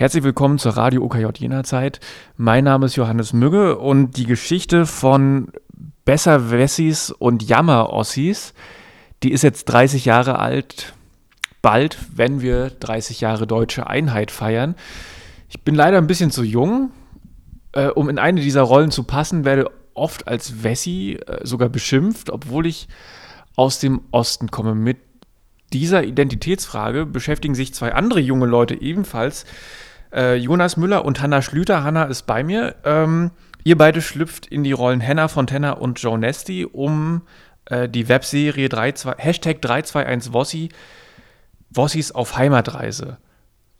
Herzlich willkommen zur Radio OKJ Jena Zeit. Mein Name ist Johannes Mügge und die Geschichte von Besser Wessis und Jammer Ossis, die ist jetzt 30 Jahre alt. Bald, wenn wir 30 Jahre deutsche Einheit feiern. Ich bin leider ein bisschen zu jung, äh, um in eine dieser Rollen zu passen, werde oft als Wessi äh, sogar beschimpft, obwohl ich aus dem Osten komme. Mit dieser Identitätsfrage beschäftigen sich zwei andere junge Leute ebenfalls. Äh, Jonas Müller und Hanna Schlüter. Hanna ist bei mir. Ähm, ihr beide schlüpft in die Rollen Hannah Fontana und Joe Nesty, um äh, die Webserie 32, Hashtag 321 Wossi, Wossis auf Heimatreise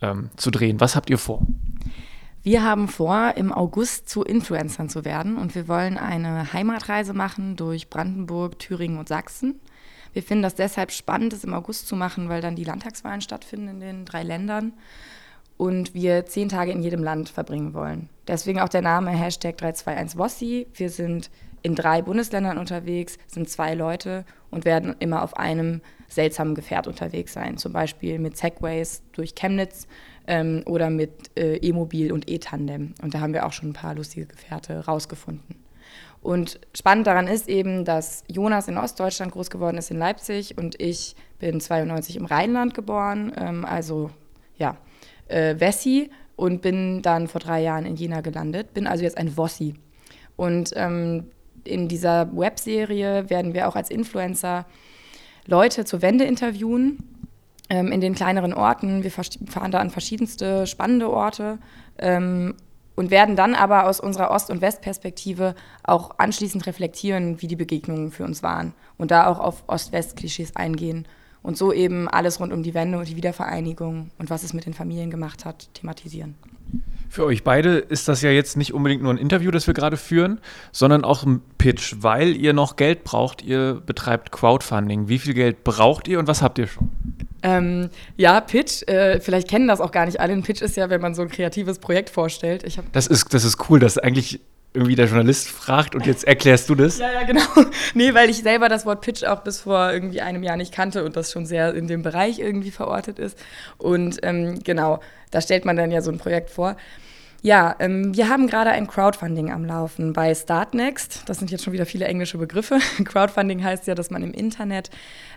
ähm, zu drehen. Was habt ihr vor? Wir haben vor, im August zu Influencern zu werden und wir wollen eine Heimatreise machen durch Brandenburg, Thüringen und Sachsen. Wir finden das deshalb spannend, es im August zu machen, weil dann die Landtagswahlen stattfinden in den drei Ländern und wir zehn Tage in jedem Land verbringen wollen. Deswegen auch der Name Hashtag 321 Wossi. Wir sind in drei Bundesländern unterwegs, sind zwei Leute und werden immer auf einem seltsamen Gefährt unterwegs sein. Zum Beispiel mit Segways durch Chemnitz ähm, oder mit äh, E-Mobil und E-Tandem. Und da haben wir auch schon ein paar lustige Gefährte rausgefunden. Und spannend daran ist eben, dass Jonas in Ostdeutschland groß geworden ist, in Leipzig, und ich bin 92 im Rheinland geboren. Ähm, also ja, äh, Wessi und bin dann vor drei Jahren in Jena gelandet. Bin also jetzt ein Wossi. Und ähm, in dieser Webserie werden wir auch als Influencer Leute zur Wende interviewen ähm, in den kleineren Orten. Wir fahren da an verschiedenste spannende Orte ähm, und werden dann aber aus unserer Ost- und Westperspektive auch anschließend reflektieren, wie die Begegnungen für uns waren und da auch auf Ost-West-Klischees eingehen und so eben alles rund um die Wende und die Wiedervereinigung und was es mit den Familien gemacht hat, thematisieren. Für euch beide ist das ja jetzt nicht unbedingt nur ein Interview, das wir gerade führen, sondern auch ein Pitch, weil ihr noch Geld braucht. Ihr betreibt Crowdfunding. Wie viel Geld braucht ihr und was habt ihr schon? Ähm, ja, Pitch, äh, vielleicht kennen das auch gar nicht alle. Ein Pitch ist ja, wenn man so ein kreatives Projekt vorstellt. Ich das, ist, das ist cool, dass eigentlich irgendwie der Journalist fragt und jetzt erklärst du das? Ja, ja, genau. Nee, weil ich selber das Wort Pitch auch bis vor irgendwie einem Jahr nicht kannte und das schon sehr in dem Bereich irgendwie verortet ist. Und ähm, genau, da stellt man dann ja so ein Projekt vor. Ja, ähm, wir haben gerade ein Crowdfunding am Laufen bei Startnext. Das sind jetzt schon wieder viele englische Begriffe. Crowdfunding heißt ja, dass man im Internet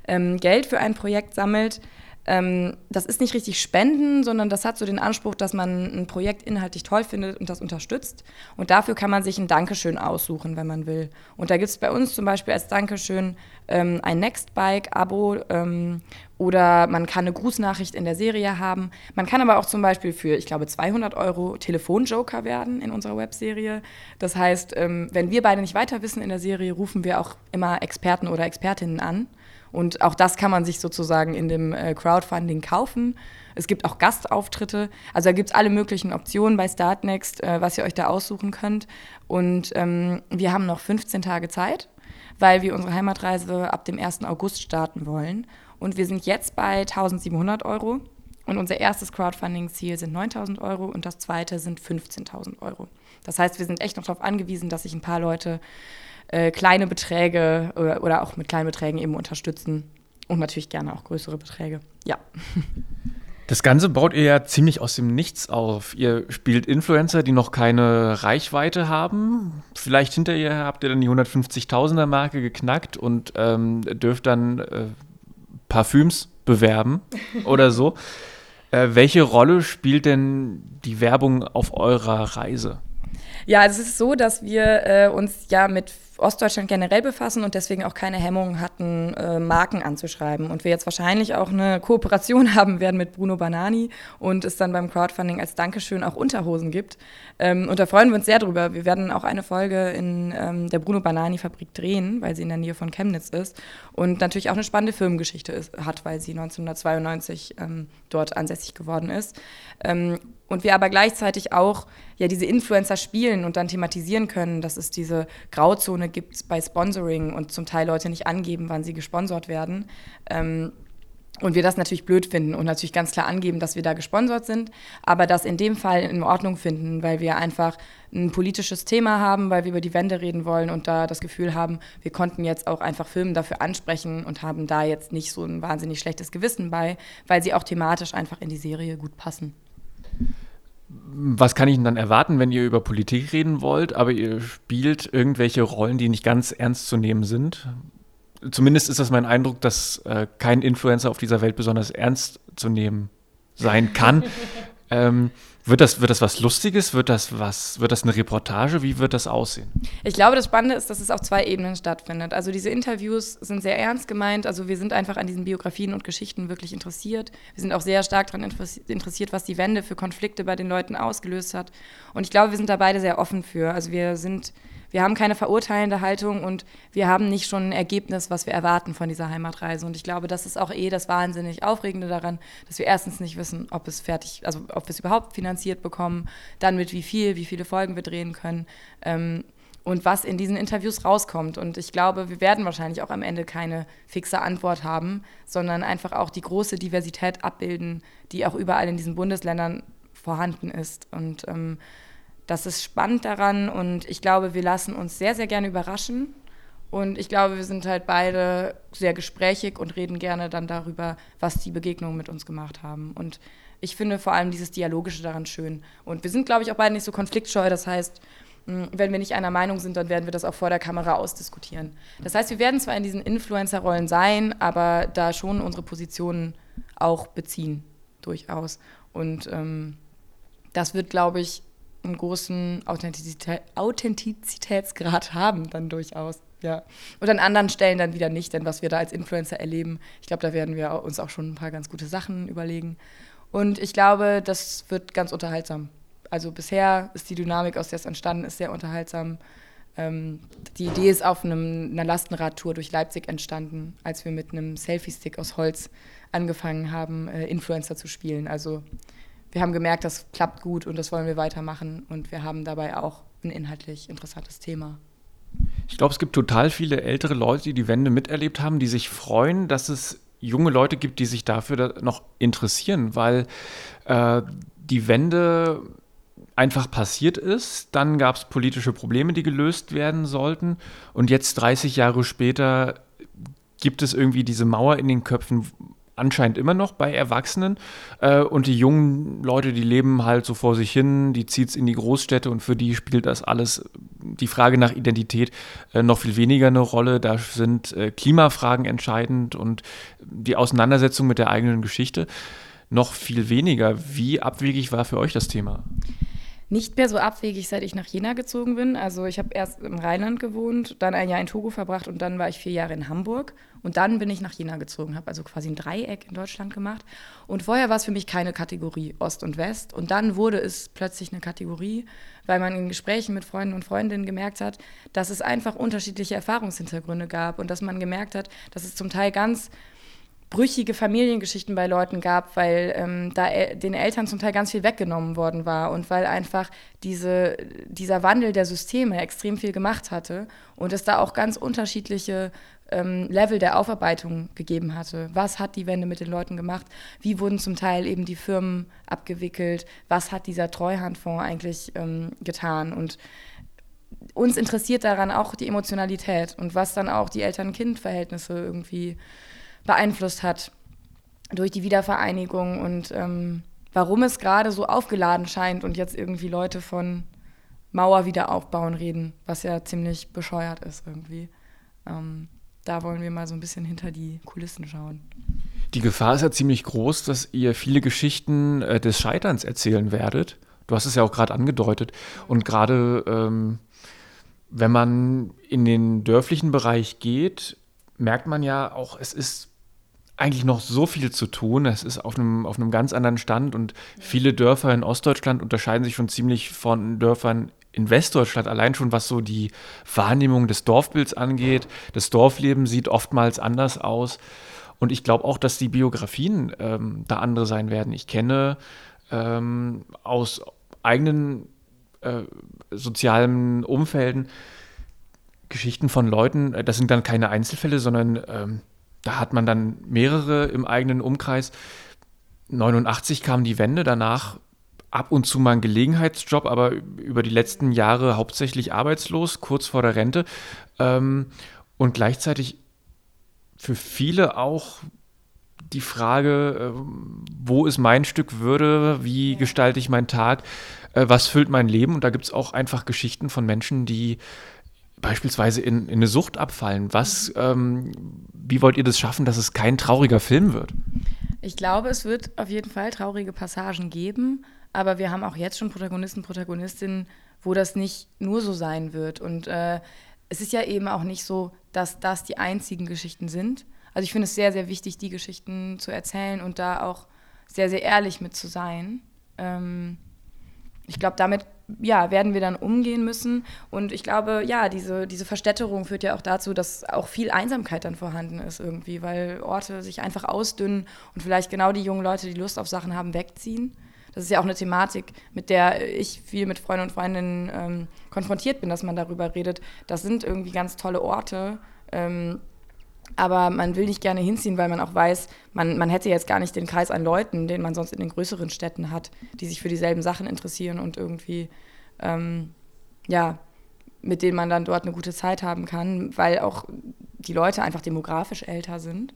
ähm, Geld für ein Projekt sammelt ähm, das ist nicht richtig Spenden, sondern das hat so den Anspruch, dass man ein Projekt inhaltlich toll findet und das unterstützt. Und dafür kann man sich ein Dankeschön aussuchen, wenn man will. Und da gibt es bei uns zum Beispiel als Dankeschön ähm, ein Nextbike-Abo ähm, oder man kann eine Grußnachricht in der Serie haben. Man kann aber auch zum Beispiel für, ich glaube, 200 Euro Telefonjoker werden in unserer Webserie. Das heißt, ähm, wenn wir beide nicht weiter wissen in der Serie, rufen wir auch immer Experten oder Expertinnen an und auch das kann man sich sozusagen in dem äh, Crowdfunding kaufen. Es gibt auch Gastauftritte. Also da gibt es alle möglichen Optionen bei Startnext, äh, was ihr euch da aussuchen könnt. Und ähm, wir haben noch 15 Tage Zeit, weil wir unsere Heimatreise ab dem 1. August starten wollen. Und wir sind jetzt bei 1700 Euro. Und unser erstes Crowdfunding-Ziel sind 9000 Euro und das zweite sind 15.000 Euro. Das heißt, wir sind echt noch darauf angewiesen, dass sich ein paar Leute äh, kleine Beträge oder, oder auch mit kleinen Beträgen eben unterstützen und natürlich gerne auch größere Beträge. Ja. Das Ganze baut ihr ja ziemlich aus dem Nichts auf. Ihr spielt Influencer, die noch keine Reichweite haben. Vielleicht hinter ihr habt ihr dann die 150.000er Marke geknackt und ähm, dürft dann äh, Parfüms bewerben oder so. Äh, welche Rolle spielt denn die Werbung auf eurer Reise? Ja, es ist so, dass wir äh, uns ja mit Ostdeutschland generell befassen und deswegen auch keine Hemmungen hatten, äh, Marken anzuschreiben. Und wir jetzt wahrscheinlich auch eine Kooperation haben werden mit Bruno Banani und es dann beim Crowdfunding als Dankeschön auch Unterhosen gibt. Ähm, und da freuen wir uns sehr drüber. Wir werden auch eine Folge in ähm, der Bruno Banani Fabrik drehen, weil sie in der Nähe von Chemnitz ist und natürlich auch eine spannende Firmengeschichte ist, hat, weil sie 1992 ähm, dort ansässig geworden ist. Und wir aber gleichzeitig auch ja diese Influencer spielen und dann thematisieren können, dass es diese Grauzone gibt bei Sponsoring und zum Teil Leute nicht angeben, wann sie gesponsert werden. Ähm, und wir das natürlich blöd finden und natürlich ganz klar angeben, dass wir da gesponsert sind, aber das in dem Fall in Ordnung finden, weil wir einfach ein politisches Thema haben, weil wir über die Wende reden wollen und da das Gefühl haben, wir konnten jetzt auch einfach Filme dafür ansprechen und haben da jetzt nicht so ein wahnsinnig schlechtes Gewissen bei, weil sie auch thematisch einfach in die Serie gut passen. Was kann ich denn dann erwarten, wenn ihr über Politik reden wollt, aber ihr spielt irgendwelche Rollen, die nicht ganz ernst zu nehmen sind? Zumindest ist das mein Eindruck, dass äh, kein Influencer auf dieser Welt besonders ernst zu nehmen sein kann. ähm, wird das, wird das was Lustiges? Wird das was, wird das eine Reportage? Wie wird das aussehen? Ich glaube, das Spannende ist, dass es auf zwei Ebenen stattfindet. Also diese Interviews sind sehr ernst gemeint. Also wir sind einfach an diesen Biografien und Geschichten wirklich interessiert. Wir sind auch sehr stark daran interessiert, was die Wende für Konflikte bei den Leuten ausgelöst hat. Und ich glaube, wir sind da beide sehr offen für. Also wir sind wir haben keine verurteilende Haltung und wir haben nicht schon ein Ergebnis, was wir erwarten von dieser Heimatreise. Und ich glaube, das ist auch eh das wahnsinnig Aufregende daran, dass wir erstens nicht wissen, ob es fertig, also ob wir es überhaupt finanziert bekommen, dann mit wie viel, wie viele Folgen wir drehen können. Ähm, und was in diesen Interviews rauskommt. Und ich glaube, wir werden wahrscheinlich auch am Ende keine fixe Antwort haben, sondern einfach auch die große Diversität abbilden, die auch überall in diesen Bundesländern vorhanden ist. Und ähm, das ist spannend daran und ich glaube, wir lassen uns sehr, sehr gerne überraschen. Und ich glaube, wir sind halt beide sehr gesprächig und reden gerne dann darüber, was die Begegnungen mit uns gemacht haben. Und ich finde vor allem dieses Dialogische daran schön. Und wir sind, glaube ich, auch beide nicht so konfliktscheu. Das heißt, hm, wenn wir nicht einer Meinung sind, dann werden wir das auch vor der Kamera ausdiskutieren. Das heißt, wir werden zwar in diesen Influencer-Rollen sein, aber da schon unsere Positionen auch beziehen, durchaus. Und ähm, das wird, glaube ich, einen großen Authentizität, Authentizitätsgrad haben, dann durchaus. Ja. Und an anderen Stellen dann wieder nicht, denn was wir da als Influencer erleben, ich glaube, da werden wir uns auch schon ein paar ganz gute Sachen überlegen. Und ich glaube, das wird ganz unterhaltsam. Also bisher ist die Dynamik, aus der es entstanden ist, sehr unterhaltsam. Ähm, die Idee ist auf einem, einer Lastenradtour durch Leipzig entstanden, als wir mit einem Selfie-Stick aus Holz angefangen haben, äh, Influencer zu spielen. Also wir haben gemerkt, das klappt gut und das wollen wir weitermachen. Und wir haben dabei auch ein inhaltlich interessantes Thema. Ich glaube, es gibt total viele ältere Leute, die die Wende miterlebt haben, die sich freuen, dass es junge Leute gibt, die sich dafür noch interessieren, weil äh, die Wende einfach passiert ist. Dann gab es politische Probleme, die gelöst werden sollten. Und jetzt, 30 Jahre später, gibt es irgendwie diese Mauer in den Köpfen, anscheinend immer noch bei Erwachsenen. Äh, und die jungen Leute, die leben halt so vor sich hin, die zieht es in die Großstädte und für die spielt das alles, die Frage nach Identität, äh, noch viel weniger eine Rolle. Da sind äh, Klimafragen entscheidend und die Auseinandersetzung mit der eigenen Geschichte noch viel weniger. Wie abwegig war für euch das Thema? nicht mehr so abwegig, seit ich nach Jena gezogen bin. Also ich habe erst im Rheinland gewohnt, dann ein Jahr in Togo verbracht und dann war ich vier Jahre in Hamburg. Und dann bin ich nach Jena gezogen, habe also quasi ein Dreieck in Deutschland gemacht. Und vorher war es für mich keine Kategorie Ost und West. Und dann wurde es plötzlich eine Kategorie, weil man in Gesprächen mit Freunden und Freundinnen gemerkt hat, dass es einfach unterschiedliche Erfahrungshintergründe gab und dass man gemerkt hat, dass es zum Teil ganz brüchige Familiengeschichten bei Leuten gab, weil ähm, da el den Eltern zum Teil ganz viel weggenommen worden war und weil einfach diese, dieser Wandel der Systeme extrem viel gemacht hatte und es da auch ganz unterschiedliche ähm, Level der Aufarbeitung gegeben hatte. Was hat die Wende mit den Leuten gemacht? Wie wurden zum Teil eben die Firmen abgewickelt? Was hat dieser Treuhandfonds eigentlich ähm, getan? Und uns interessiert daran auch die Emotionalität und was dann auch die Eltern-Kind-Verhältnisse irgendwie beeinflusst hat durch die Wiedervereinigung und ähm, warum es gerade so aufgeladen scheint und jetzt irgendwie Leute von Mauer wieder aufbauen reden, was ja ziemlich bescheuert ist irgendwie. Ähm, da wollen wir mal so ein bisschen hinter die Kulissen schauen. Die Gefahr ist ja ziemlich groß, dass ihr viele Geschichten äh, des Scheiterns erzählen werdet. Du hast es ja auch gerade angedeutet. Und gerade ähm, wenn man in den dörflichen Bereich geht, merkt man ja auch, es ist eigentlich noch so viel zu tun. Es ist auf einem, auf einem ganz anderen Stand und viele Dörfer in Ostdeutschland unterscheiden sich schon ziemlich von Dörfern in Westdeutschland, allein schon was so die Wahrnehmung des Dorfbilds angeht. Das Dorfleben sieht oftmals anders aus. Und ich glaube auch, dass die Biografien ähm, da andere sein werden. Ich kenne ähm, aus eigenen äh, sozialen Umfelden Geschichten von Leuten, äh, das sind dann keine Einzelfälle, sondern ähm, da hat man dann mehrere im eigenen Umkreis. 89 kam die Wende, danach ab und zu mal ein Gelegenheitsjob, aber über die letzten Jahre hauptsächlich arbeitslos, kurz vor der Rente. Ähm, und gleichzeitig für viele auch die Frage, äh, wo ist mein Stück Würde, wie gestalte ich meinen Tag, äh, was füllt mein Leben? Und da gibt es auch einfach Geschichten von Menschen, die beispielsweise in, in eine Sucht abfallen. Was, ähm, wie wollt ihr das schaffen, dass es kein trauriger Film wird? Ich glaube, es wird auf jeden Fall traurige Passagen geben, aber wir haben auch jetzt schon Protagonisten, Protagonistinnen, wo das nicht nur so sein wird. Und äh, es ist ja eben auch nicht so, dass das die einzigen Geschichten sind. Also ich finde es sehr, sehr wichtig, die Geschichten zu erzählen und da auch sehr, sehr ehrlich mit zu sein. Ähm, ich glaube, damit ja, werden wir dann umgehen müssen. Und ich glaube, ja, diese, diese Verstädterung führt ja auch dazu, dass auch viel Einsamkeit dann vorhanden ist irgendwie, weil Orte sich einfach ausdünnen und vielleicht genau die jungen Leute, die Lust auf Sachen haben, wegziehen. Das ist ja auch eine Thematik, mit der ich viel mit Freunden und Freundinnen ähm, konfrontiert bin, dass man darüber redet. Das sind irgendwie ganz tolle Orte. Ähm, aber man will nicht gerne hinziehen, weil man auch weiß, man, man hätte jetzt gar nicht den Kreis an Leuten, den man sonst in den größeren Städten hat, die sich für dieselben Sachen interessieren und irgendwie, ähm, ja, mit denen man dann dort eine gute Zeit haben kann, weil auch die Leute einfach demografisch älter sind.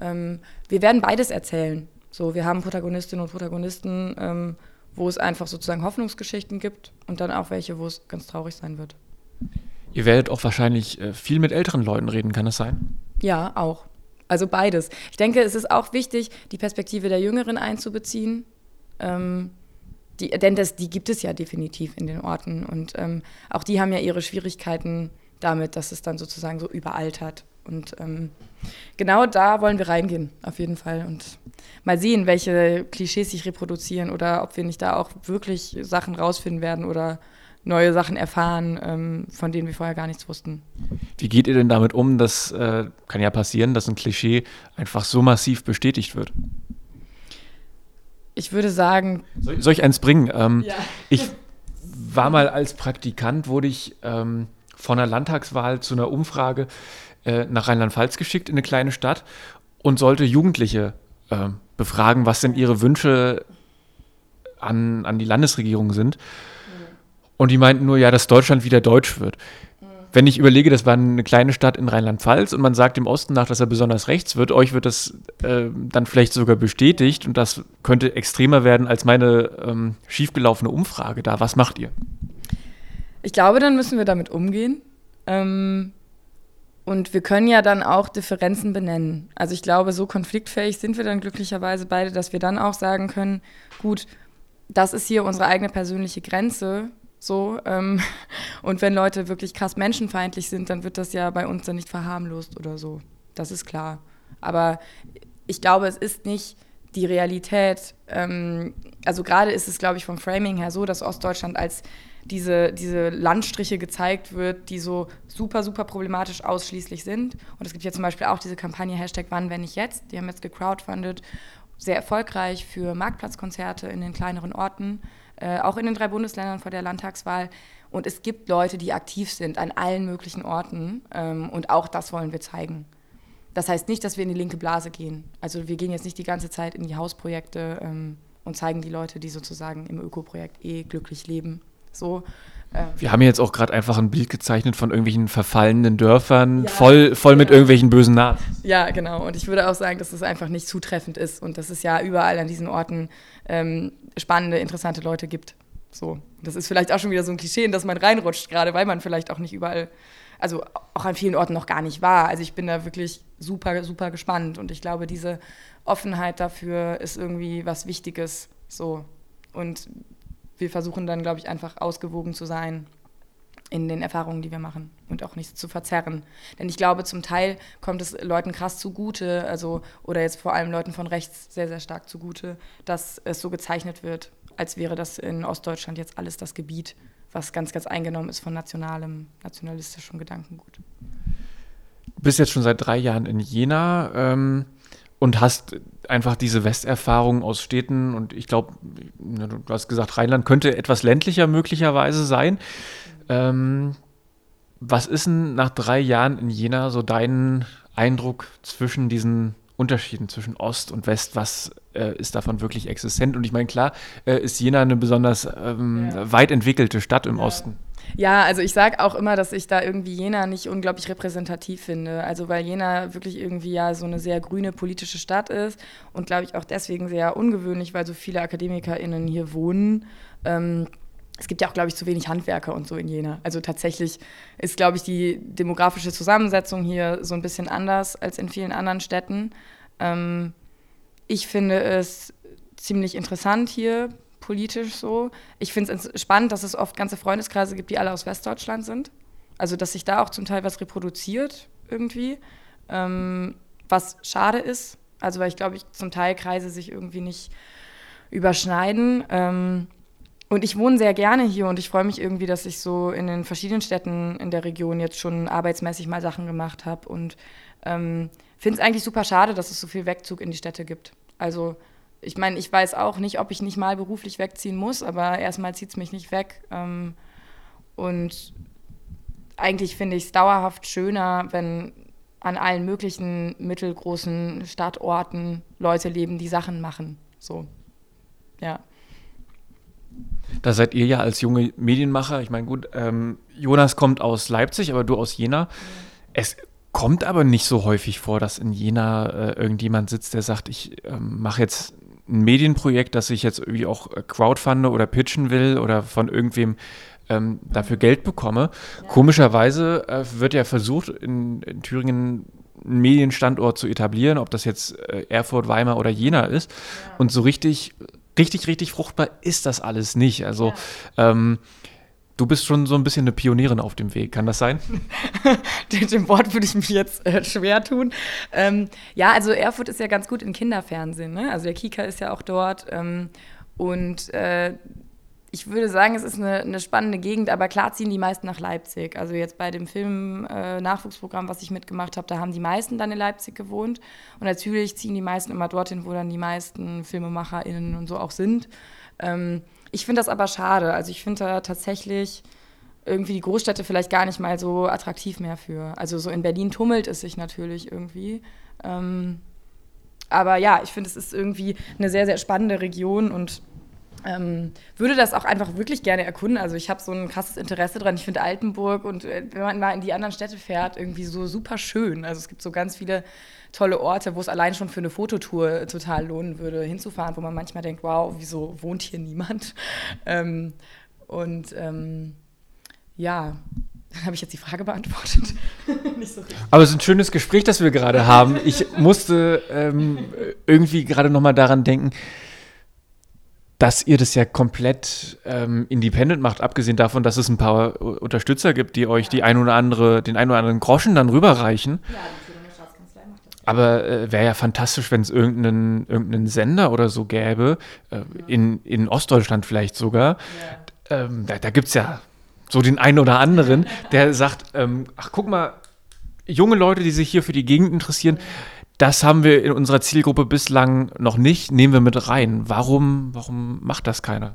Ähm, wir werden beides erzählen. So, wir haben Protagonistinnen und Protagonisten, ähm, wo es einfach sozusagen Hoffnungsgeschichten gibt und dann auch welche, wo es ganz traurig sein wird. Ihr werdet auch wahrscheinlich äh, viel mit älteren Leuten reden, kann das sein? Ja, auch. Also beides. Ich denke, es ist auch wichtig, die Perspektive der Jüngeren einzubeziehen. Ähm, die, denn das, die gibt es ja definitiv in den Orten. Und ähm, auch die haben ja ihre Schwierigkeiten damit, dass es dann sozusagen so überaltert. Und ähm, genau da wollen wir reingehen, auf jeden Fall. Und mal sehen, welche Klischees sich reproduzieren oder ob wir nicht da auch wirklich Sachen rausfinden werden oder neue Sachen erfahren, ähm, von denen wir vorher gar nichts wussten. Wie geht ihr denn damit um? Das äh, kann ja passieren, dass ein Klischee einfach so massiv bestätigt wird. Ich würde sagen. Soll, soll ich eins bringen? Ähm, ja. Ich war mal als Praktikant, wurde ich ähm, von einer Landtagswahl zu einer Umfrage äh, nach Rheinland-Pfalz geschickt in eine kleine Stadt und sollte Jugendliche äh, befragen, was denn ihre Wünsche an, an die Landesregierung sind. Und die meinten nur, ja, dass Deutschland wieder deutsch wird. Wenn ich überlege, das war eine kleine Stadt in Rheinland-Pfalz und man sagt dem Osten nach, dass er besonders rechts wird, euch wird das äh, dann vielleicht sogar bestätigt und das könnte extremer werden als meine ähm, schiefgelaufene Umfrage da. Was macht ihr? Ich glaube, dann müssen wir damit umgehen. Ähm, und wir können ja dann auch Differenzen benennen. Also ich glaube, so konfliktfähig sind wir dann glücklicherweise beide, dass wir dann auch sagen können, gut, das ist hier unsere eigene persönliche Grenze so, ähm, und wenn Leute wirklich krass menschenfeindlich sind, dann wird das ja bei uns dann nicht verharmlost oder so. Das ist klar. Aber ich glaube, es ist nicht die Realität. Ähm, also gerade ist es, glaube ich, vom Framing her so, dass Ostdeutschland als diese, diese Landstriche gezeigt wird, die so super, super problematisch ausschließlich sind. Und es gibt ja zum Beispiel auch diese Kampagne Hashtag Wann, wenn nicht jetzt. Die haben jetzt gecrowdfundet, sehr erfolgreich für Marktplatzkonzerte in den kleineren Orten. Äh, auch in den drei Bundesländern vor der Landtagswahl. Und es gibt Leute, die aktiv sind an allen möglichen Orten. Ähm, und auch das wollen wir zeigen. Das heißt nicht, dass wir in die linke Blase gehen. Also wir gehen jetzt nicht die ganze Zeit in die Hausprojekte ähm, und zeigen die Leute, die sozusagen im Ökoprojekt eh glücklich leben. So. Wir haben jetzt auch gerade einfach ein Bild gezeichnet von irgendwelchen verfallenen Dörfern, ja, voll, voll ja. mit irgendwelchen bösen Namen. Ja, genau. Und ich würde auch sagen, dass es einfach nicht zutreffend ist und dass es ja überall an diesen Orten ähm, spannende, interessante Leute gibt. So. Das ist vielleicht auch schon wieder so ein Klischee, in das man reinrutscht, gerade weil man vielleicht auch nicht überall, also auch an vielen Orten noch gar nicht war. Also ich bin da wirklich super, super gespannt und ich glaube, diese Offenheit dafür ist irgendwie was Wichtiges. So. Und wir versuchen dann, glaube ich, einfach ausgewogen zu sein in den Erfahrungen, die wir machen und auch nichts zu verzerren. Denn ich glaube, zum Teil kommt es Leuten krass zugute, also oder jetzt vor allem Leuten von rechts sehr, sehr stark zugute, dass es so gezeichnet wird, als wäre das in Ostdeutschland jetzt alles das Gebiet, was ganz, ganz eingenommen ist von nationalem, nationalistischem Gedankengut. Du bist jetzt schon seit drei Jahren in Jena. Ähm und hast einfach diese Westerfahrung aus Städten und ich glaube, du hast gesagt, Rheinland könnte etwas ländlicher möglicherweise sein. Ähm, was ist denn nach drei Jahren in Jena so dein Eindruck zwischen diesen Unterschieden zwischen Ost und West? Was äh, ist davon wirklich existent? Und ich meine, klar, äh, ist Jena eine besonders ähm, ja. weit entwickelte Stadt im ja. Osten. Ja, also ich sage auch immer, dass ich da irgendwie Jena nicht unglaublich repräsentativ finde. Also weil Jena wirklich irgendwie ja so eine sehr grüne politische Stadt ist und glaube ich auch deswegen sehr ungewöhnlich, weil so viele AkademikerInnen hier wohnen. Ähm, es gibt ja auch, glaube ich, zu wenig Handwerker und so in Jena. Also tatsächlich ist, glaube ich, die demografische Zusammensetzung hier so ein bisschen anders als in vielen anderen Städten. Ähm, ich finde es ziemlich interessant hier politisch so. Ich finde es spannend, dass es oft ganze Freundeskreise gibt, die alle aus Westdeutschland sind. Also, dass sich da auch zum Teil was reproduziert irgendwie, ähm, was schade ist. Also, weil ich glaube, ich zum Teil Kreise sich irgendwie nicht überschneiden. Ähm, und ich wohne sehr gerne hier und ich freue mich irgendwie, dass ich so in den verschiedenen Städten in der Region jetzt schon arbeitsmäßig mal Sachen gemacht habe und ähm, finde es eigentlich super schade, dass es so viel Wegzug in die Städte gibt. Also ich meine, ich weiß auch nicht, ob ich nicht mal beruflich wegziehen muss, aber erstmal zieht es mich nicht weg. Ähm, und eigentlich finde ich es dauerhaft schöner, wenn an allen möglichen mittelgroßen Stadtorten Leute leben, die Sachen machen. So, ja. Da seid ihr ja als junge Medienmacher. Ich meine, gut, ähm, Jonas kommt aus Leipzig, aber du aus Jena. Ja. Es kommt aber nicht so häufig vor, dass in Jena äh, irgendjemand sitzt, der sagt, ich ähm, mache jetzt ein Medienprojekt, das ich jetzt irgendwie auch äh, crowdfunde oder pitchen will oder von irgendwem ähm, dafür Geld bekomme. Ja. Komischerweise äh, wird ja versucht, in, in, Thüringen einen Medienstandort zu etablieren, ob das jetzt äh, Erfurt, Weimar oder Jena ist. Ja. Und so richtig, richtig, richtig fruchtbar ist das alles nicht. Also ja. ähm, Du bist schon so ein bisschen eine Pionierin auf dem Weg, kann das sein? dem, Wort würde ich mich jetzt äh, schwer tun. Ähm, ja, also Erfurt ist ja ganz gut in Kinderfernsehen. Ne? Also der Kika ist ja auch dort. Ähm, und äh, ich würde sagen, es ist eine, eine, spannende Gegend, aber klar ziehen die meisten nach Leipzig. Also jetzt bei dem Film-Nachwuchsprogramm, äh, was ich mitgemacht habe, da haben die meisten dann in Leipzig gewohnt. Und natürlich ziehen die meisten immer dorthin, wo dann die meisten FilmemacherInnen und so auch sind. Ähm, ich finde das aber schade. Also ich finde da tatsächlich irgendwie die Großstädte vielleicht gar nicht mal so attraktiv mehr für. Also so in Berlin tummelt es sich natürlich irgendwie. Ähm, aber ja, ich finde, es ist irgendwie eine sehr, sehr spannende Region und ähm, würde das auch einfach wirklich gerne erkunden. Also ich habe so ein krasses Interesse dran. Ich finde Altenburg und äh, wenn man mal in die anderen Städte fährt, irgendwie so super schön. Also es gibt so ganz viele tolle Orte, wo es allein schon für eine Fototour total lohnen würde, hinzufahren, wo man manchmal denkt, wow, wieso wohnt hier niemand? Ähm, und ähm, ja, habe ich jetzt die Frage beantwortet? so Aber es ist ein schönes Gespräch, das wir gerade haben. Ich musste ähm, irgendwie gerade noch mal daran denken, dass ihr das ja komplett ähm, independent macht, abgesehen davon, dass es ein paar Unterstützer gibt, die euch die ein oder andere, den ein oder anderen Groschen dann rüberreichen. Ja, die Staatskanzlei macht das. Aber äh, wäre ja fantastisch, wenn es irgendeinen, irgendeinen Sender oder so gäbe, äh, in, in Ostdeutschland vielleicht sogar. Ja. Ähm, da da gibt es ja so den einen oder anderen, der sagt, ähm, ach guck mal, junge Leute, die sich hier für die Gegend interessieren, das haben wir in unserer Zielgruppe bislang noch nicht, nehmen wir mit rein. Warum, warum macht das keiner?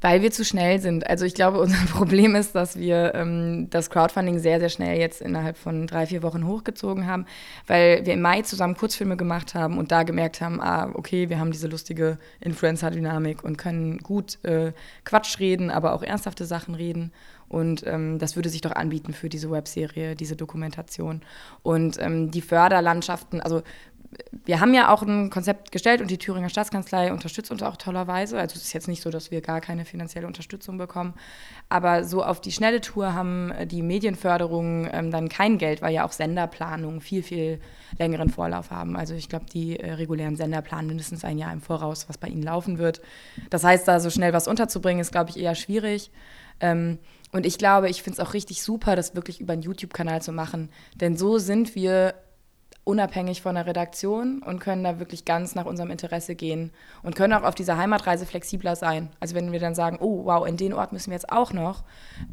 Weil wir zu schnell sind. Also ich glaube, unser Problem ist, dass wir ähm, das Crowdfunding sehr, sehr schnell jetzt innerhalb von drei, vier Wochen hochgezogen haben, weil wir im Mai zusammen Kurzfilme gemacht haben und da gemerkt haben, ah, okay, wir haben diese lustige Influencer-Dynamik und können gut äh, Quatsch reden, aber auch ernsthafte Sachen reden. Und ähm, das würde sich doch anbieten für diese Webserie, diese Dokumentation. Und ähm, die Förderlandschaften, also wir haben ja auch ein Konzept gestellt und die Thüringer Staatskanzlei unterstützt uns auch tollerweise. Also es ist jetzt nicht so, dass wir gar keine finanzielle Unterstützung bekommen. Aber so auf die schnelle Tour haben die Medienförderungen ähm, dann kein Geld, weil ja auch Senderplanungen viel, viel längeren Vorlauf haben. Also ich glaube, die äh, regulären Sender planen mindestens ein Jahr im Voraus, was bei ihnen laufen wird. Das heißt, da so schnell was unterzubringen, ist, glaube ich, eher schwierig. Ähm, und ich glaube, ich finde es auch richtig super, das wirklich über einen YouTube-Kanal zu machen. Denn so sind wir unabhängig von der Redaktion und können da wirklich ganz nach unserem Interesse gehen und können auch auf dieser Heimatreise flexibler sein. Also wenn wir dann sagen, oh wow, in den Ort müssen wir jetzt auch noch,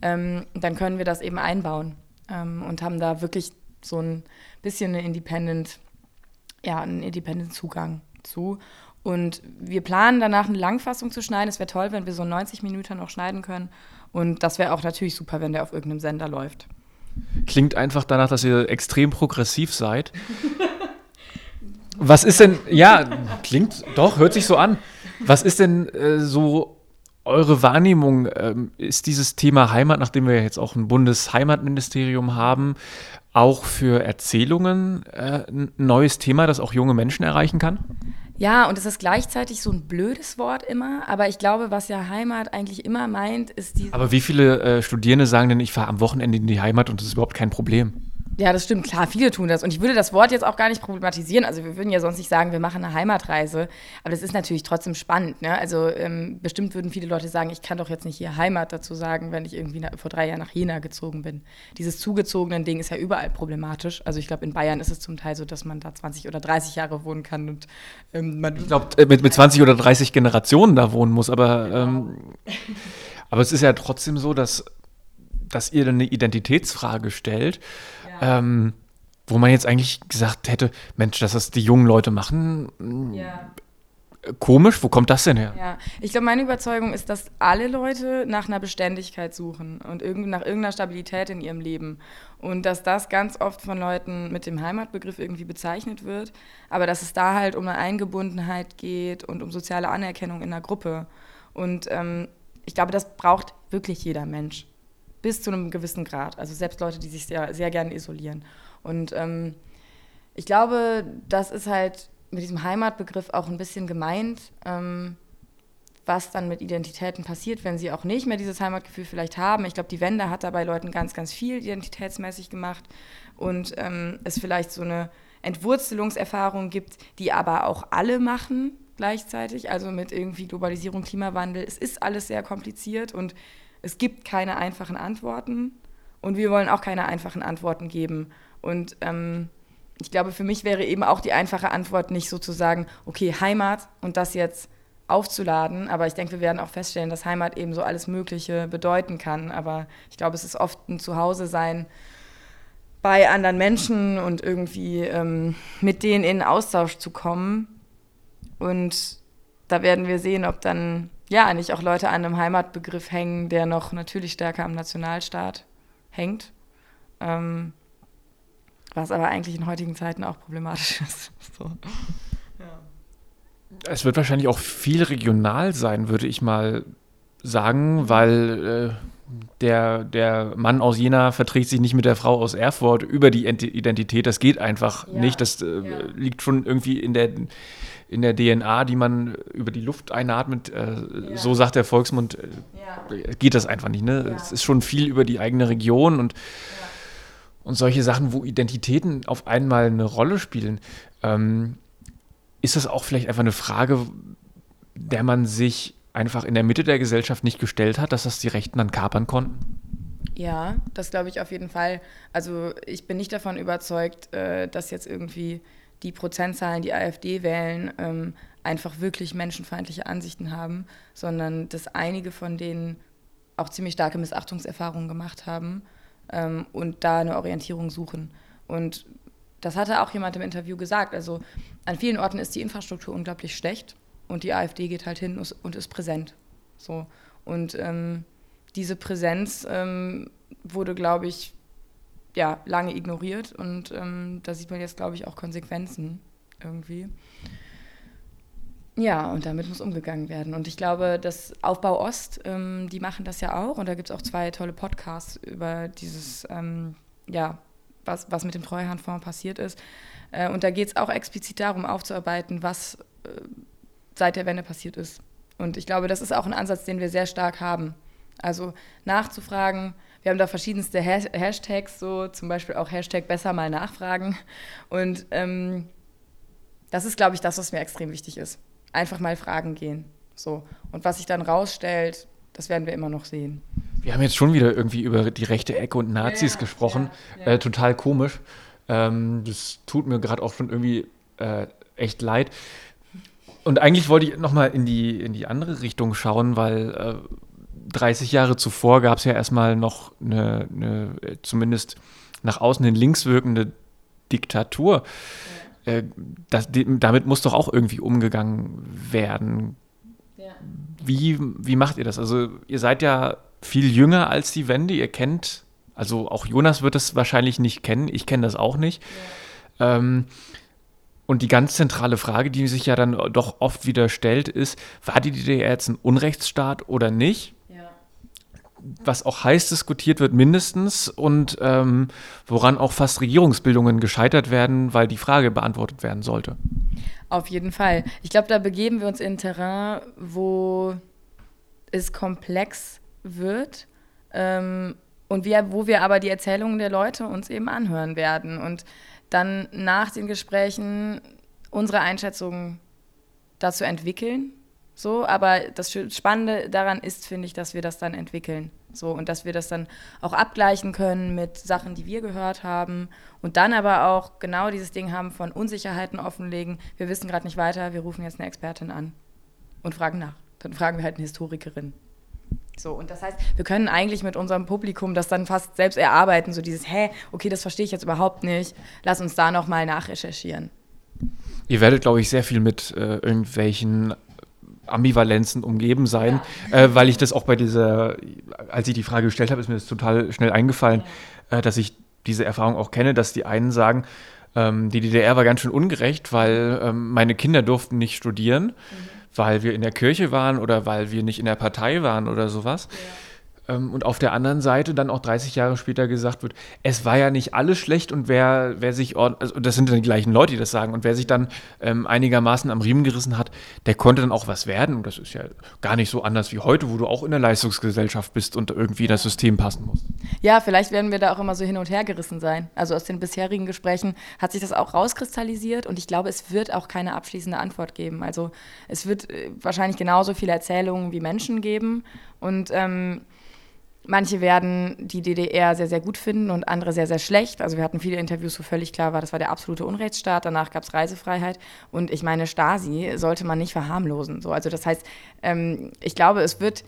ähm, dann können wir das eben einbauen ähm, und haben da wirklich so ein bisschen eine Independent, ja, einen Independent Zugang zu. Und wir planen danach eine Langfassung zu schneiden. Es wäre toll, wenn wir so 90 Minuten noch schneiden können. Und das wäre auch natürlich super, wenn der auf irgendeinem Sender läuft. Klingt einfach danach, dass ihr extrem progressiv seid. Was ist denn, ja, klingt doch, hört sich so an. Was ist denn äh, so eure Wahrnehmung, ähm, ist dieses Thema Heimat, nachdem wir jetzt auch ein Bundesheimatministerium haben, auch für Erzählungen äh, ein neues Thema, das auch junge Menschen erreichen kann? Ja, und es ist gleichzeitig so ein blödes Wort immer, aber ich glaube, was ja Heimat eigentlich immer meint, ist die. Aber wie viele äh, Studierende sagen denn, ich fahre am Wochenende in die Heimat und das ist überhaupt kein Problem? Ja, das stimmt, klar, viele tun das. Und ich würde das Wort jetzt auch gar nicht problematisieren. Also wir würden ja sonst nicht sagen, wir machen eine Heimatreise. Aber das ist natürlich trotzdem spannend. Ne? Also ähm, bestimmt würden viele Leute sagen, ich kann doch jetzt nicht hier Heimat dazu sagen, wenn ich irgendwie vor drei Jahren nach Jena gezogen bin. Dieses zugezogenen Ding ist ja überall problematisch. Also ich glaube, in Bayern ist es zum Teil so, dass man da 20 oder 30 Jahre wohnen kann. Und, ähm, man ich glaube, äh, mit, mit 20 oder 30 Generationen da wohnen muss. Aber, genau. ähm, aber es ist ja trotzdem so, dass, dass ihr eine Identitätsfrage stellt ähm, wo man jetzt eigentlich gesagt hätte, Mensch, dass das die jungen Leute machen, ja. komisch, wo kommt das denn her? Ja, ich glaube, meine Überzeugung ist, dass alle Leute nach einer Beständigkeit suchen und irg nach irgendeiner Stabilität in ihrem Leben. Und dass das ganz oft von Leuten mit dem Heimatbegriff irgendwie bezeichnet wird, aber dass es da halt um eine Eingebundenheit geht und um soziale Anerkennung in einer Gruppe. Und ähm, ich glaube, das braucht wirklich jeder Mensch bis zu einem gewissen Grad. Also selbst Leute, die sich sehr, sehr gerne isolieren. Und ähm, ich glaube, das ist halt mit diesem Heimatbegriff auch ein bisschen gemeint, ähm, was dann mit Identitäten passiert, wenn sie auch nicht mehr dieses Heimatgefühl vielleicht haben. Ich glaube, die Wende hat da bei Leuten ganz, ganz viel identitätsmäßig gemacht und ähm, es vielleicht so eine Entwurzelungserfahrung gibt, die aber auch alle machen gleichzeitig, also mit irgendwie Globalisierung, Klimawandel. Es ist alles sehr kompliziert und es gibt keine einfachen Antworten und wir wollen auch keine einfachen Antworten geben. Und ähm, ich glaube, für mich wäre eben auch die einfache Antwort nicht sozusagen, okay, Heimat und das jetzt aufzuladen. Aber ich denke, wir werden auch feststellen, dass Heimat eben so alles Mögliche bedeuten kann. Aber ich glaube, es ist oft ein Zuhause sein bei anderen Menschen und irgendwie ähm, mit denen in Austausch zu kommen. Und da werden wir sehen, ob dann ja, nicht auch Leute an einem Heimatbegriff hängen, der noch natürlich stärker am Nationalstaat hängt. Ähm, was aber eigentlich in heutigen Zeiten auch problematisch ist. So. Ja. Es wird wahrscheinlich auch viel regional sein, würde ich mal sagen, weil äh, der, der Mann aus Jena verträgt sich nicht mit der Frau aus Erfurt über die Identität. Das geht einfach ja. nicht. Das äh, ja. liegt schon irgendwie in der in der DNA, die man über die Luft einatmet, äh, ja. so sagt der Volksmund, äh, ja. geht das einfach nicht. Ne? Ja. Es ist schon viel über die eigene Region und, und solche Sachen, wo Identitäten auf einmal eine Rolle spielen. Ähm, ist das auch vielleicht einfach eine Frage, der man sich einfach in der Mitte der Gesellschaft nicht gestellt hat, dass das die Rechten dann kapern konnten? Ja, das glaube ich auf jeden Fall. Also ich bin nicht davon überzeugt, äh, dass jetzt irgendwie die Prozentzahlen, die AfD wählen, ähm, einfach wirklich menschenfeindliche Ansichten haben, sondern dass einige von denen auch ziemlich starke Missachtungserfahrungen gemacht haben ähm, und da eine Orientierung suchen. Und das hatte auch jemand im Interview gesagt. Also an vielen Orten ist die Infrastruktur unglaublich schlecht und die AfD geht halt hin und ist präsent. So. Und ähm, diese Präsenz ähm, wurde, glaube ich, ja, lange ignoriert und ähm, da sieht man jetzt, glaube ich, auch Konsequenzen irgendwie. Ja, und damit muss umgegangen werden. Und ich glaube, das Aufbau Ost, ähm, die machen das ja auch. Und da gibt es auch zwei tolle Podcasts über dieses, ähm, ja, was, was mit dem Treuhandfonds passiert ist. Äh, und da geht es auch explizit darum, aufzuarbeiten, was äh, seit der Wende passiert ist. Und ich glaube, das ist auch ein Ansatz, den wir sehr stark haben. Also nachzufragen, wir haben da verschiedenste Hashtags, so zum Beispiel auch Hashtag besser mal nachfragen. Und ähm, das ist, glaube ich, das, was mir extrem wichtig ist. Einfach mal fragen gehen. So. Und was sich dann rausstellt, das werden wir immer noch sehen. Wir haben jetzt schon wieder irgendwie über die rechte Ecke und Nazis ja, gesprochen. Ja, ja. Äh, total komisch. Ähm, das tut mir gerade auch schon irgendwie äh, echt leid. Und eigentlich wollte ich nochmal in die, in die andere Richtung schauen, weil äh, 30 Jahre zuvor gab es ja erstmal noch eine, eine, zumindest nach außen hin links wirkende Diktatur. Ja. Äh, das, damit muss doch auch irgendwie umgegangen werden. Ja. Wie, wie macht ihr das? Also ihr seid ja viel jünger als die Wende, ihr kennt, also auch Jonas wird es wahrscheinlich nicht kennen, ich kenne das auch nicht. Ja. Ähm, Und die ganz zentrale Frage, die sich ja dann doch oft wieder stellt, ist, war die DDR jetzt ein Unrechtsstaat oder nicht? Was auch heiß diskutiert wird mindestens und ähm, woran auch fast Regierungsbildungen gescheitert werden, weil die Frage beantwortet werden sollte. Auf jeden Fall. Ich glaube, da begeben wir uns in ein Terrain, wo es komplex wird ähm, und wir, wo wir aber die Erzählungen der Leute uns eben anhören werden und dann nach den Gesprächen unsere Einschätzungen dazu entwickeln. So, aber das Spannende daran ist, finde ich, dass wir das dann entwickeln. So, und dass wir das dann auch abgleichen können mit Sachen, die wir gehört haben. Und dann aber auch genau dieses Ding haben von Unsicherheiten offenlegen. Wir wissen gerade nicht weiter, wir rufen jetzt eine Expertin an und fragen nach. Dann fragen wir halt eine Historikerin. So, und das heißt, wir können eigentlich mit unserem Publikum das dann fast selbst erarbeiten, so dieses, hä, okay, das verstehe ich jetzt überhaupt nicht, lass uns da nochmal nachrecherchieren. Ihr werdet, glaube ich, sehr viel mit äh, irgendwelchen Ambivalenzen umgeben sein, ja. äh, weil ich das auch bei dieser, als ich die Frage gestellt habe, ist mir das total schnell eingefallen, ja. äh, dass ich diese Erfahrung auch kenne, dass die einen sagen, ähm, die DDR war ganz schön ungerecht, weil ähm, meine Kinder durften nicht studieren. Mhm weil wir in der Kirche waren oder weil wir nicht in der Partei waren oder sowas. Ja. Ähm, und auf der anderen Seite dann auch 30 Jahre später gesagt wird, es war ja nicht alles schlecht und wer, wer sich, also das sind dann die gleichen Leute, die das sagen, und wer sich dann ähm, einigermaßen am Riemen gerissen hat, der konnte dann auch was werden. Und das ist ja gar nicht so anders wie heute, wo du auch in der Leistungsgesellschaft bist und irgendwie das System passen musst. Ja, vielleicht werden wir da auch immer so hin und her gerissen sein. Also aus den bisherigen Gesprächen hat sich das auch rauskristallisiert und ich glaube, es wird auch keine abschließende Antwort geben. Also es wird äh, wahrscheinlich genauso viele Erzählungen wie Menschen geben und ähm, Manche werden die DDR sehr, sehr gut finden und andere sehr, sehr schlecht. Also wir hatten viele Interviews, wo völlig klar war, das war der absolute Unrechtsstaat. Danach gab es Reisefreiheit. Und ich meine, Stasi sollte man nicht verharmlosen. So, also das heißt, ähm, ich glaube, es wird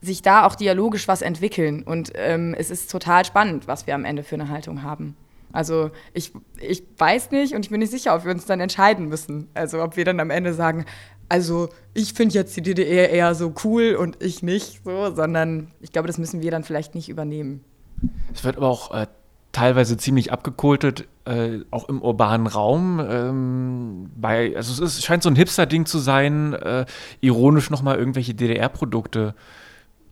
sich da auch dialogisch was entwickeln. Und ähm, es ist total spannend, was wir am Ende für eine Haltung haben. Also ich, ich weiß nicht und ich bin nicht sicher, ob wir uns dann entscheiden müssen. Also ob wir dann am Ende sagen, also ich finde jetzt die DDR eher so cool und ich nicht so, sondern ich glaube, das müssen wir dann vielleicht nicht übernehmen. Es wird aber auch äh, teilweise ziemlich abgekultet, äh, auch im urbanen Raum. Ähm, bei, also es ist, scheint so ein Hipster-Ding zu sein, äh, ironisch nochmal irgendwelche DDR-Produkte äh,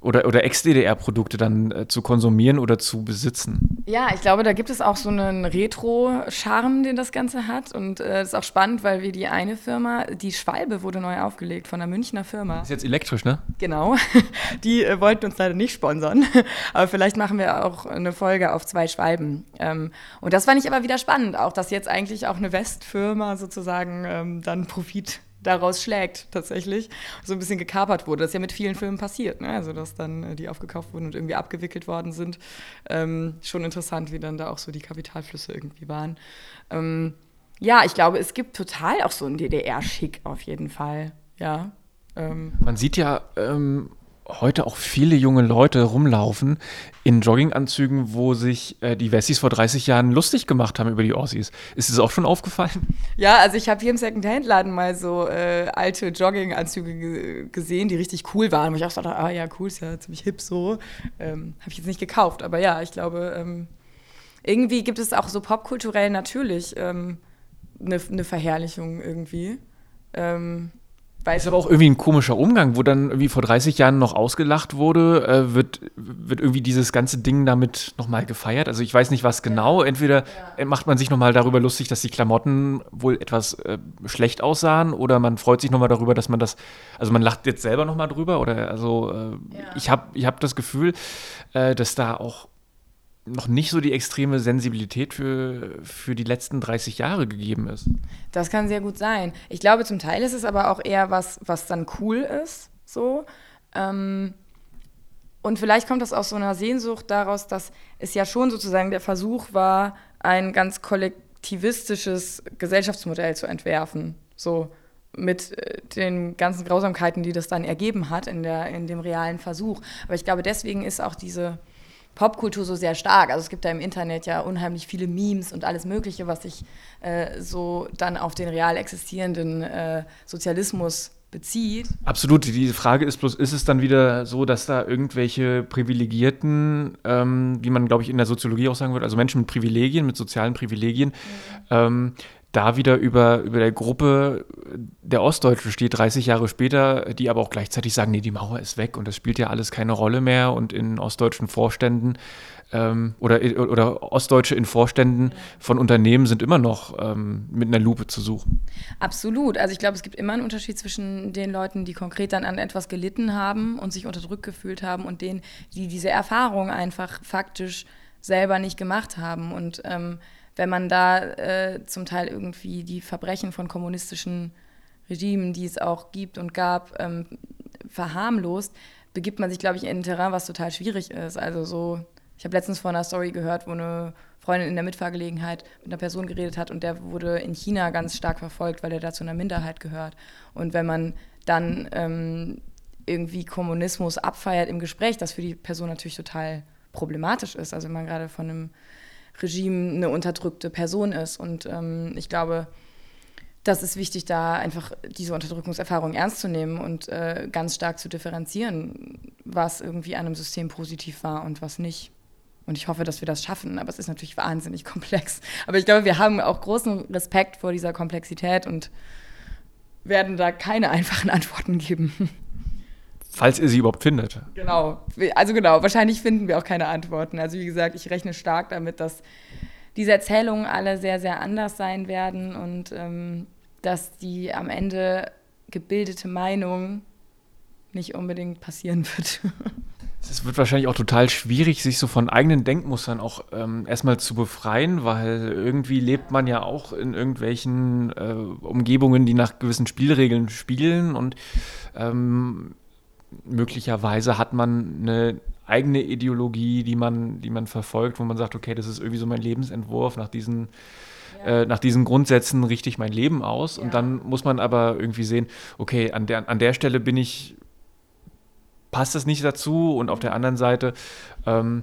oder, oder Ex-DDR-Produkte dann äh, zu konsumieren oder zu besitzen. Ja, ich glaube, da gibt es auch so einen Retro-Charme, den das Ganze hat. Und äh, das ist auch spannend, weil wir die eine Firma, die Schwalbe wurde neu aufgelegt von einer Münchner Firma. Ist jetzt elektrisch, ne? Genau. Die äh, wollten uns leider nicht sponsern. Aber vielleicht machen wir auch eine Folge auf zwei Schwalben. Ähm, und das fand ich aber wieder spannend, auch dass jetzt eigentlich auch eine Westfirma sozusagen ähm, dann Profit daraus schlägt tatsächlich, so ein bisschen gekapert wurde. Das ist ja mit vielen Filmen passiert, ne? also dass dann äh, die aufgekauft wurden und irgendwie abgewickelt worden sind. Ähm, schon interessant, wie dann da auch so die Kapitalflüsse irgendwie waren. Ähm, ja, ich glaube, es gibt total auch so einen DDR-Schick auf jeden Fall, ja. Ähm. Man sieht ja ähm, heute auch viele junge Leute rumlaufen in Jogginganzügen, wo sich äh, die Wessis vor 30 Jahren lustig gemacht haben über die Ossis. Ist das auch schon aufgefallen? Ja, also ich habe hier im Secondhand-Laden mal so äh, alte Jogginganzüge gesehen, die richtig cool waren. Wo ich auch dachte, ah ja, cool, ist ja ziemlich hip so. Ähm, habe ich jetzt nicht gekauft, aber ja, ich glaube, ähm, irgendwie gibt es auch so popkulturell natürlich eine ähm, ne Verherrlichung irgendwie. Ähm, Weiß ist aber auch irgendwie ein komischer Umgang, wo dann irgendwie vor 30 Jahren noch ausgelacht wurde, äh, wird, wird irgendwie dieses ganze Ding damit nochmal gefeiert. Also ich weiß nicht, was genau. Entweder ja. macht man sich nochmal darüber lustig, dass die Klamotten wohl etwas äh, schlecht aussahen oder man freut sich nochmal darüber, dass man das, also man lacht jetzt selber nochmal drüber oder also äh, ja. ich habe ich hab das Gefühl, äh, dass da auch noch nicht so die extreme Sensibilität für, für die letzten 30 Jahre gegeben ist. Das kann sehr gut sein. Ich glaube, zum Teil ist es aber auch eher was, was dann cool ist, so. Ähm, und vielleicht kommt das aus so einer Sehnsucht daraus, dass es ja schon sozusagen der Versuch war, ein ganz kollektivistisches Gesellschaftsmodell zu entwerfen. So mit äh, den ganzen Grausamkeiten, die das dann ergeben hat in, der, in dem realen Versuch. Aber ich glaube, deswegen ist auch diese Popkultur so sehr stark. Also es gibt da im Internet ja unheimlich viele Memes und alles Mögliche, was sich äh, so dann auf den real existierenden äh, Sozialismus bezieht. Absolut. Die Frage ist bloß, ist es dann wieder so, dass da irgendwelche Privilegierten, ähm, wie man, glaube ich, in der Soziologie auch sagen würde, also Menschen mit Privilegien, mit sozialen Privilegien, mhm. ähm, da wieder über, über der Gruppe der Ostdeutschen steht, 30 Jahre später, die aber auch gleichzeitig sagen, nee, die Mauer ist weg und das spielt ja alles keine Rolle mehr und in ostdeutschen Vorständen ähm, oder, oder Ostdeutsche in Vorständen von Unternehmen sind immer noch ähm, mit einer Lupe zu suchen. Absolut. Also ich glaube, es gibt immer einen Unterschied zwischen den Leuten, die konkret dann an etwas gelitten haben und sich unterdrückt gefühlt haben und denen, die diese Erfahrung einfach faktisch selber nicht gemacht haben. Und ähm, wenn man da äh, zum Teil irgendwie die Verbrechen von kommunistischen Regimen, die es auch gibt und gab, ähm, verharmlost, begibt man sich, glaube ich, in ein Terrain, was total schwierig ist. Also so, ich habe letztens von einer Story gehört, wo eine Freundin in der Mitfahrgelegenheit mit einer Person geredet hat und der wurde in China ganz stark verfolgt, weil er da zu einer Minderheit gehört. Und wenn man dann ähm, irgendwie Kommunismus abfeiert im Gespräch, das für die Person natürlich total problematisch ist. Also wenn man gerade von einem Regime eine unterdrückte Person ist. Und ähm, ich glaube, das ist wichtig, da einfach diese Unterdrückungserfahrung ernst zu nehmen und äh, ganz stark zu differenzieren, was irgendwie einem System positiv war und was nicht. Und ich hoffe, dass wir das schaffen, aber es ist natürlich wahnsinnig komplex. Aber ich glaube, wir haben auch großen Respekt vor dieser Komplexität und werden da keine einfachen Antworten geben. Falls ihr sie überhaupt findet. Genau. Also genau, wahrscheinlich finden wir auch keine Antworten. Also wie gesagt, ich rechne stark damit, dass diese Erzählungen alle sehr, sehr anders sein werden und ähm, dass die am Ende gebildete Meinung nicht unbedingt passieren wird. Es wird wahrscheinlich auch total schwierig, sich so von eigenen Denkmustern auch ähm, erstmal zu befreien, weil irgendwie lebt man ja auch in irgendwelchen äh, Umgebungen, die nach gewissen Spielregeln spielen und ähm, möglicherweise hat man eine eigene Ideologie, die man, die man verfolgt, wo man sagt, okay, das ist irgendwie so mein Lebensentwurf, nach diesen, ja. äh, nach diesen Grundsätzen richte ich mein Leben aus. Ja. Und dann muss man aber irgendwie sehen, okay, an der, an der Stelle bin ich, passt das nicht dazu und auf der anderen Seite ähm,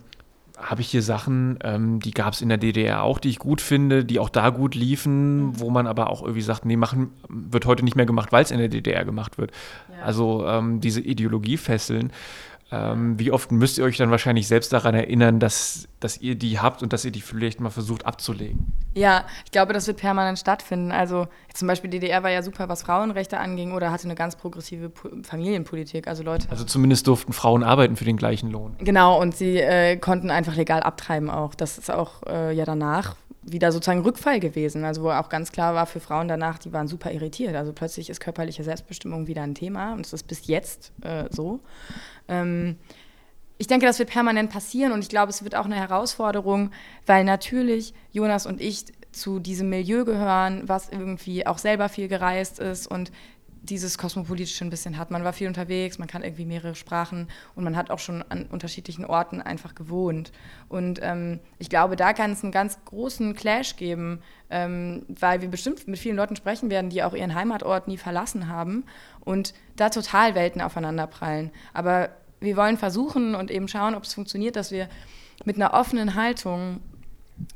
habe ich hier Sachen, ähm, die gab es in der DDR auch, die ich gut finde, die auch da gut liefen, mhm. wo man aber auch irgendwie sagt, nee, machen wird heute nicht mehr gemacht, weil es in der DDR gemacht wird. Ja. Also ähm, diese Ideologiefesseln. Ähm, wie oft müsst ihr euch dann wahrscheinlich selbst daran erinnern, dass, dass ihr die habt und dass ihr die vielleicht mal versucht abzulegen? Ja, ich glaube, das wird permanent stattfinden. Also zum Beispiel DDR war ja super, was Frauenrechte anging oder hatte eine ganz progressive Familienpolitik. Also Leute. Also zumindest durften Frauen arbeiten für den gleichen Lohn. Genau, und sie äh, konnten einfach legal abtreiben auch. Das ist auch äh, ja danach wieder sozusagen Rückfall gewesen. Also wo auch ganz klar war für Frauen danach, die waren super irritiert. Also plötzlich ist körperliche Selbstbestimmung wieder ein Thema und es ist bis jetzt äh, so. Ähm, ich denke, das wird permanent passieren und ich glaube, es wird auch eine Herausforderung, weil natürlich Jonas und ich zu diesem Milieu gehören, was irgendwie auch selber viel gereist ist und dieses kosmopolitische ein bisschen hat. Man war viel unterwegs, man kann irgendwie mehrere Sprachen und man hat auch schon an unterschiedlichen Orten einfach gewohnt. Und ähm, ich glaube, da kann es einen ganz großen Clash geben, ähm, weil wir bestimmt mit vielen Leuten sprechen werden, die auch ihren Heimatort nie verlassen haben und da total Welten aufeinanderprallen. Aber wir wollen versuchen und eben schauen, ob es funktioniert, dass wir mit einer offenen Haltung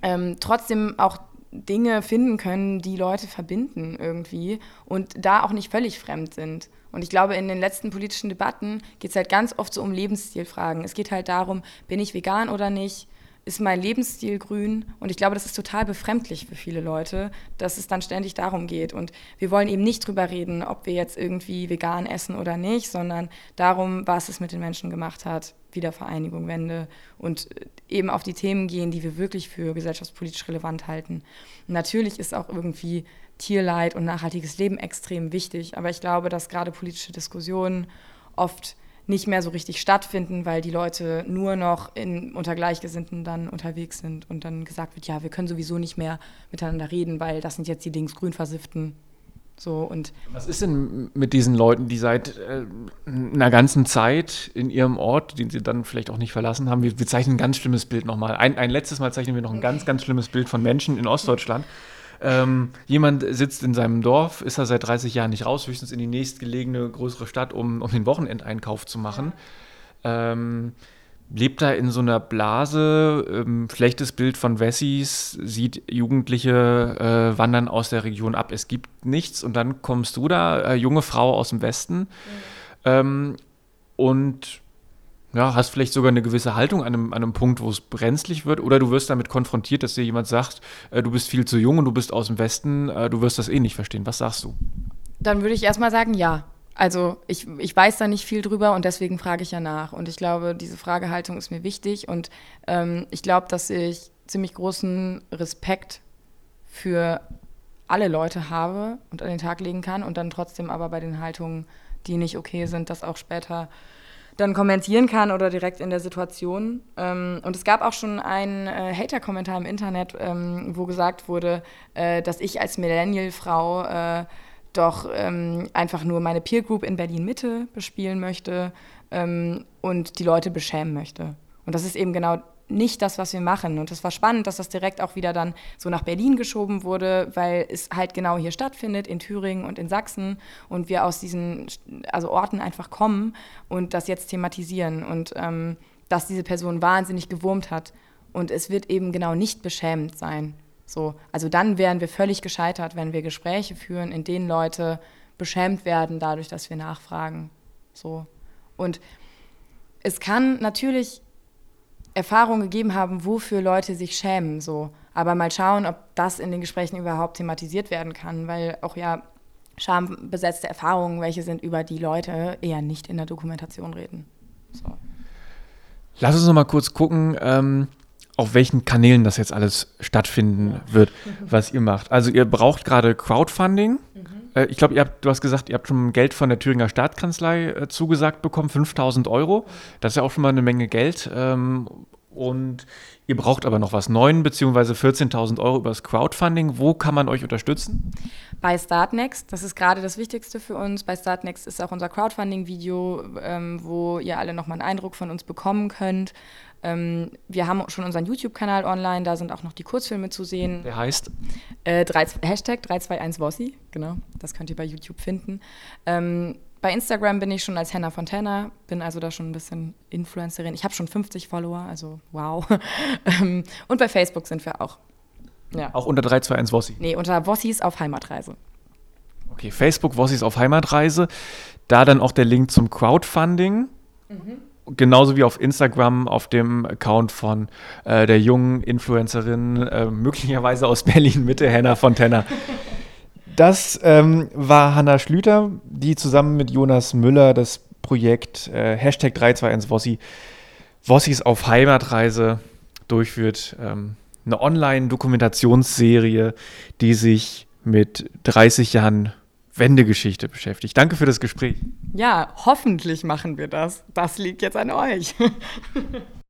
ähm, trotzdem auch Dinge finden können, die Leute verbinden irgendwie und da auch nicht völlig fremd sind. Und ich glaube, in den letzten politischen Debatten geht es halt ganz oft so um Lebensstilfragen. Es geht halt darum, bin ich vegan oder nicht? Ist mein Lebensstil grün? Und ich glaube, das ist total befremdlich für viele Leute, dass es dann ständig darum geht. Und wir wollen eben nicht drüber reden, ob wir jetzt irgendwie vegan essen oder nicht, sondern darum, was es mit den Menschen gemacht hat, Wiedervereinigung, Wende und äh, eben auf die Themen gehen, die wir wirklich für gesellschaftspolitisch relevant halten. natürlich ist auch irgendwie Tierleid und nachhaltiges Leben extrem wichtig, aber ich glaube, dass gerade politische Diskussionen oft nicht mehr so richtig stattfinden, weil die Leute nur noch in, unter Gleichgesinnten dann unterwegs sind und dann gesagt wird, ja, wir können sowieso nicht mehr miteinander reden, weil das sind jetzt die linksgrün versifften so, und Was ist denn mit diesen Leuten, die seit äh, einer ganzen Zeit in ihrem Ort, den sie dann vielleicht auch nicht verlassen haben, wir, wir zeichnen ein ganz schlimmes Bild nochmal. Ein, ein letztes Mal zeichnen wir noch ein ganz, ganz schlimmes Bild von Menschen in Ostdeutschland. Ähm, jemand sitzt in seinem Dorf, ist da seit 30 Jahren nicht raus, höchstens in die nächstgelegene größere Stadt, um, um den Wochenendeinkauf zu machen. Ähm, lebt da in so einer Blase, ähm, schlechtes Bild von Wessis, sieht Jugendliche äh, wandern aus der Region ab. Es gibt nichts und dann kommst du da, äh, junge Frau aus dem Westen mhm. ähm, und ja, hast vielleicht sogar eine gewisse Haltung an einem, an einem Punkt, wo es brenzlig wird, oder du wirst damit konfrontiert, dass dir jemand sagt, äh, du bist viel zu jung und du bist aus dem Westen, äh, du wirst das eh nicht verstehen. Was sagst du? Dann würde ich erstmal sagen, ja. Also ich, ich weiß da nicht viel drüber und deswegen frage ich ja nach. Und ich glaube, diese Fragehaltung ist mir wichtig und ähm, ich glaube, dass ich ziemlich großen Respekt für alle Leute habe und an den Tag legen kann und dann trotzdem aber bei den Haltungen, die nicht okay sind, das auch später dann kommentieren kann oder direkt in der Situation. Ähm, und es gab auch schon einen äh, Hater-Kommentar im Internet, ähm, wo gesagt wurde, äh, dass ich als Millennial-Frau äh, doch ähm, einfach nur meine Peer Group in Berlin-Mitte bespielen möchte ähm, und die Leute beschämen möchte. Und das ist eben genau nicht das, was wir machen. Und es war spannend, dass das direkt auch wieder dann so nach Berlin geschoben wurde, weil es halt genau hier stattfindet, in Thüringen und in Sachsen. Und wir aus diesen also Orten einfach kommen und das jetzt thematisieren. Und ähm, dass diese Person wahnsinnig gewurmt hat. Und es wird eben genau nicht beschämend sein. So, also dann wären wir völlig gescheitert, wenn wir Gespräche führen, in denen Leute beschämt werden dadurch, dass wir nachfragen. So. Und es kann natürlich Erfahrungen gegeben haben, wofür Leute sich schämen, so. Aber mal schauen, ob das in den Gesprächen überhaupt thematisiert werden kann, weil auch ja schambesetzte Erfahrungen, welche sind über die Leute, eher nicht in der Dokumentation reden. So. Lass uns noch mal kurz gucken, ähm, auf welchen Kanälen das jetzt alles stattfinden wird, was ihr macht. Also ihr braucht gerade Crowdfunding. Äh, ich glaube, du hast gesagt, ihr habt schon Geld von der Thüringer Staatskanzlei äh, zugesagt bekommen, 5000 Euro. Das ist ja auch schon mal eine Menge Geld. Ähm, und ihr braucht aber noch was, 9 bzw. 14.000 Euro übers Crowdfunding. Wo kann man euch unterstützen? Bei Startnext, das ist gerade das Wichtigste für uns. Bei Startnext ist auch unser Crowdfunding-Video, ähm, wo ihr alle nochmal einen Eindruck von uns bekommen könnt. Ähm, wir haben schon unseren YouTube-Kanal online, da sind auch noch die Kurzfilme zu sehen. Der heißt? Äh, 3, Hashtag 321Vossi, genau, das könnt ihr bei YouTube finden. Ähm, bei Instagram bin ich schon als Hannah Fontana, bin also da schon ein bisschen Influencerin. Ich habe schon 50 Follower, also wow. Ähm, und bei Facebook sind wir auch. Ja. Auch unter 321 Vossi? Nee, unter Vossis auf Heimatreise. Okay, Facebook Vossis auf Heimatreise. Da dann auch der Link zum Crowdfunding. Mhm genauso wie auf Instagram auf dem Account von äh, der jungen Influencerin, äh, möglicherweise aus Berlin-Mitte, Hannah Fontana. Das ähm, war Hanna Schlüter, die zusammen mit Jonas Müller das Projekt äh, Hashtag 321 Vossi, Vossis auf Heimatreise durchführt. Ähm, eine Online-Dokumentationsserie, die sich mit 30 Jahren Wendegeschichte beschäftigt. Danke für das Gespräch. Ja, hoffentlich machen wir das. Das liegt jetzt an euch.